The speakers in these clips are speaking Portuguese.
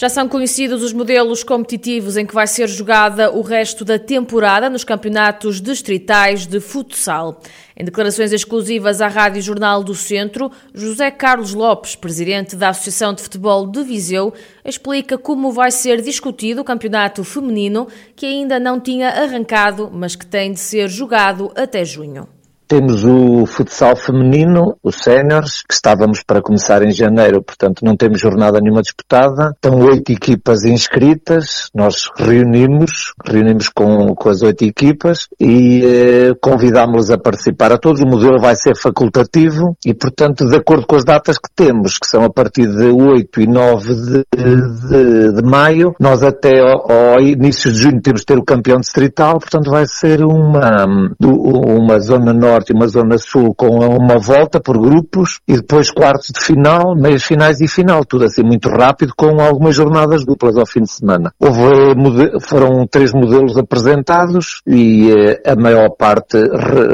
Já são conhecidos os modelos competitivos em que vai ser jogada o resto da temporada nos campeonatos distritais de futsal. Em declarações exclusivas à Rádio Jornal do Centro, José Carlos Lopes, presidente da Associação de Futebol de Viseu, explica como vai ser discutido o campeonato feminino que ainda não tinha arrancado, mas que tem de ser jogado até junho. Temos o futsal feminino, os séniores, que estávamos para começar em janeiro, portanto não temos jornada nenhuma disputada. Estão oito equipas inscritas, nós reunimos, reunimos com, com as oito equipas e eh, convidámos-los a participar a todos. O modelo vai ser facultativo e, portanto, de acordo com as datas que temos, que são a partir de 8 e 9 de, de, de maio, nós até ao, ao, início de junho temos de ter o campeão distrital, portanto vai ser uma, uma zona norte Norte e uma Zona Sul com uma volta por grupos e depois quartos de final, meias finais e final, tudo assim muito rápido com algumas jornadas duplas ao fim de semana. Houve, foram três modelos apresentados e eh, a maior parte,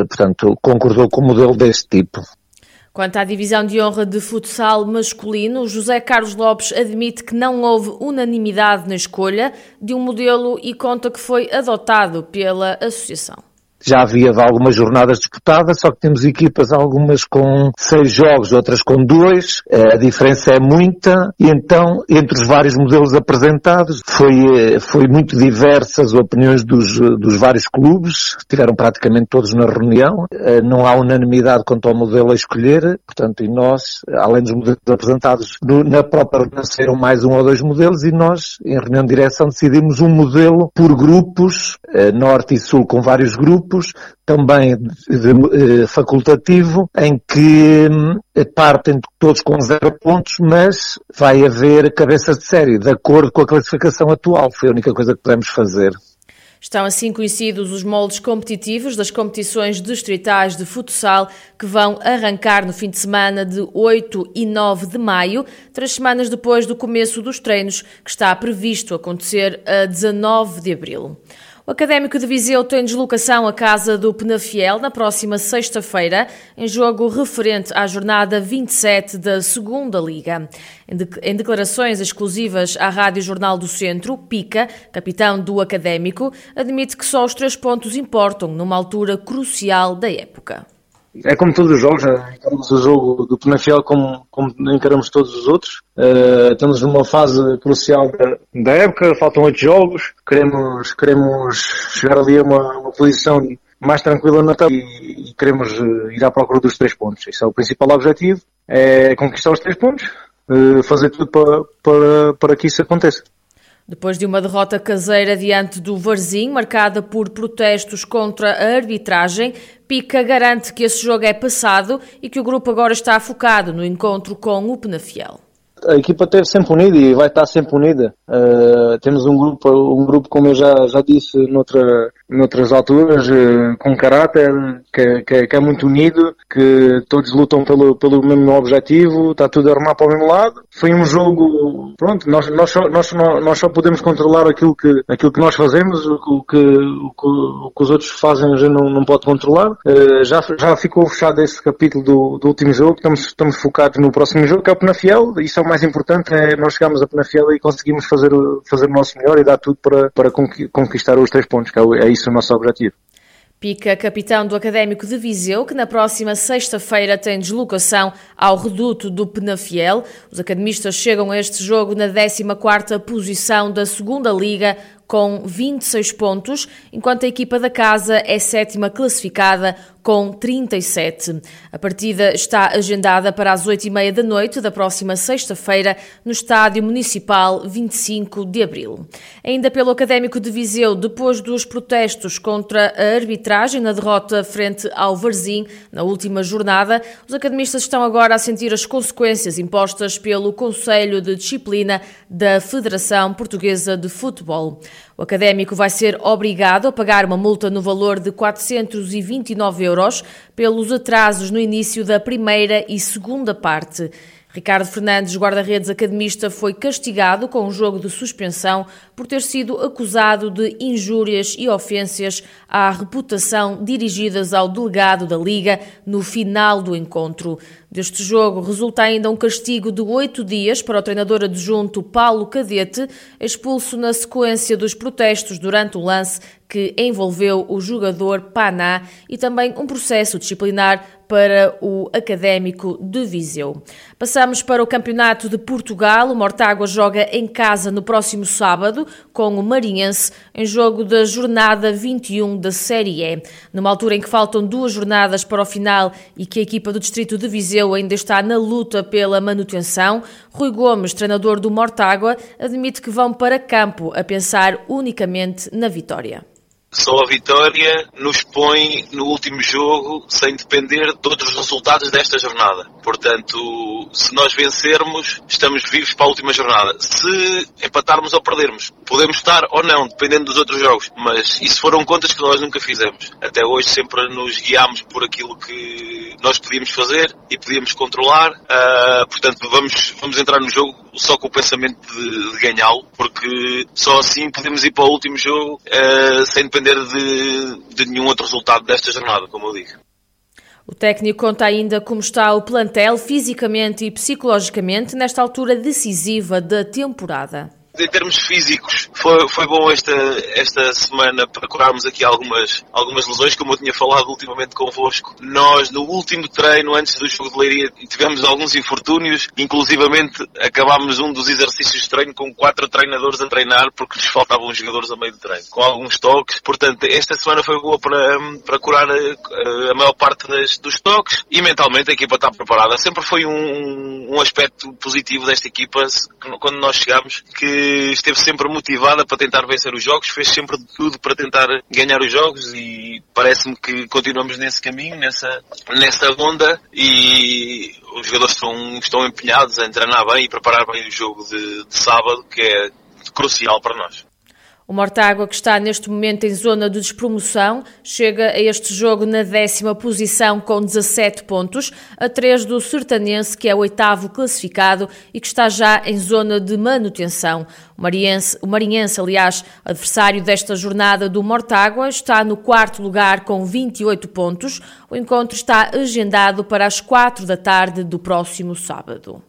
portanto, concordou com o modelo deste tipo. Quanto à divisão de honra de futsal masculino, José Carlos Lopes admite que não houve unanimidade na escolha de um modelo e conta que foi adotado pela associação já havia algumas jornadas disputadas, só que temos equipas, algumas com seis jogos, outras com dois, eh, a diferença é muita, e então, entre os vários modelos apresentados, foi, eh, foi muito diversas as opiniões dos, dos vários clubes, estiveram praticamente todos na reunião, eh, não há unanimidade quanto ao modelo a escolher, portanto, e nós, além dos modelos apresentados, na própria reunião saíram mais um ou dois modelos, e nós, em reunião de direção, decidimos um modelo por grupos, norte e sul com vários grupos, grupos, também eh, facultativo, em que eh, partem todos com zero pontos, mas vai haver cabeças de série, de acordo com a classificação atual. Foi a única coisa que podemos fazer. Estão assim conhecidos os moldes competitivos das competições distritais de futsal que vão arrancar no fim de semana de 8 e 9 de maio, três semanas depois do começo dos treinos, que está previsto acontecer a 19 de abril. O Académico de Viseu tem deslocação à casa do Penafiel na próxima sexta-feira, em jogo referente à jornada 27 da Segunda Liga. Em declarações exclusivas à Rádio Jornal do Centro, Pica, capitão do Académico, admite que só os três pontos importam numa altura crucial da época é como todos os jogos, né? encaramos o jogo do Penafiel como, como encaramos todos os outros. Uh, estamos numa fase crucial da, da, época, faltam oito jogos, queremos, queremos chegar ali a uma, uma posição mais tranquila na tabela e, e, queremos uh, ir à procura dos três pontos. Esse é o principal objetivo, é conquistar os três pontos, uh, fazer tudo para, para, para que isso aconteça. Depois de uma derrota caseira diante do Varzim, marcada por protestos contra a arbitragem, Pica garante que esse jogo é passado e que o grupo agora está focado no encontro com o Penafiel a equipa esteve sempre unida e vai estar sempre unida. Uh, temos um grupo, um grupo, como eu já, já disse noutra, noutras alturas, uh, com caráter, que, que, que, é muito unido, que todos lutam pelo, pelo mesmo objetivo, está tudo a armar para o mesmo lado. Foi um jogo, pronto, nós, nós, só, nós, nós só podemos controlar aquilo que, aquilo que nós fazemos, o que, o que, o que os outros fazem a gente não, não pode controlar. Uh, já, já ficou fechado esse capítulo do, do último jogo, estamos, estamos focados no próximo jogo, que é o Penafiel, isso é o mais importante, é nós chegamos a Penafiel e conseguimos fazer, fazer o nosso melhor e dar tudo para, para conquistar os três pontos, que é, é isso o nosso objetivo. Pica, capitão do Académico de Viseu, que na próxima sexta-feira tem deslocação ao reduto do Penafiel. Os academistas chegam a este jogo na 14ª posição da Segunda Liga, com 26 pontos, enquanto a equipa da casa é sétima classificada com 37. A partida está agendada para as 8h30 da noite da próxima sexta-feira no Estádio Municipal 25 de Abril. Ainda pelo Académico de Viseu, depois dos protestos contra a arbitragem na derrota frente ao Varzim na última jornada, os academistas estão agora a sentir as consequências impostas pelo Conselho de Disciplina da Federação Portuguesa de Futebol. O académico vai ser obrigado a pagar uma multa no valor de 429 euros pelos atrasos no início da primeira e segunda parte. Ricardo Fernandes, guarda-redes academista, foi castigado com um jogo de suspensão por ter sido acusado de injúrias e ofensas à reputação dirigidas ao delegado da Liga no final do encontro. Deste jogo resulta ainda um castigo de oito dias para o treinador adjunto Paulo Cadete, expulso na sequência dos protestos durante o lance que envolveu o jogador Paná e também um processo disciplinar para o Académico de Viseu. Passamos para o Campeonato de Portugal. O Mortágua joga em casa no próximo sábado com o Marinhense em jogo da jornada 21 da Série E. Numa altura em que faltam duas jornadas para o final e que a equipa do Distrito de Viseu ainda está na luta pela manutenção, Rui Gomes, treinador do Mortágua, admite que vão para campo a pensar unicamente na vitória. Só a vitória nos põe no último jogo sem depender de todos os resultados desta jornada. Portanto, se nós vencermos, estamos vivos para a última jornada. Se empatarmos ou perdermos, podemos estar ou não, dependendo dos outros jogos. Mas isso foram contas que nós nunca fizemos. Até hoje sempre nos guiámos por aquilo que nós podíamos fazer e podíamos controlar. Uh, portanto, vamos, vamos entrar no jogo só com o pensamento de, de ganhá-lo, porque só assim podemos ir para o último jogo uh, sem depender de, de nenhum outro resultado desta jornada, como eu digo. O técnico conta ainda como está o plantel fisicamente e psicologicamente nesta altura decisiva da temporada em termos físicos, foi, foi bom esta, esta semana para curarmos aqui algumas, algumas lesões, como eu tinha falado ultimamente convosco. Nós, no último treino, antes do jogo de Leiria, tivemos alguns infortúnios, inclusivamente acabámos um dos exercícios de treino com quatro treinadores a treinar, porque lhes faltavam jogadores a meio de treino, com alguns toques. Portanto, esta semana foi boa para, para curar a, a maior parte das, dos toques e mentalmente a equipa está preparada. Sempre foi um, um aspecto positivo desta equipa, quando nós chegamos, que esteve sempre motivada para tentar vencer os jogos, fez sempre tudo para tentar ganhar os jogos e parece-me que continuamos nesse caminho, nessa, nessa onda e os jogadores estão, estão empenhados a treinar bem e preparar bem o jogo de, de sábado, que é crucial para nós. O Mortágua, que está neste momento em zona de despromoção, chega a este jogo na décima posição com 17 pontos, a 3 do Sertanense, que é o oitavo classificado e que está já em zona de manutenção. O Marinhense, o Marinhense aliás, adversário desta jornada do Mortágua, está no quarto lugar com 28 pontos. O encontro está agendado para as 4 da tarde do próximo sábado.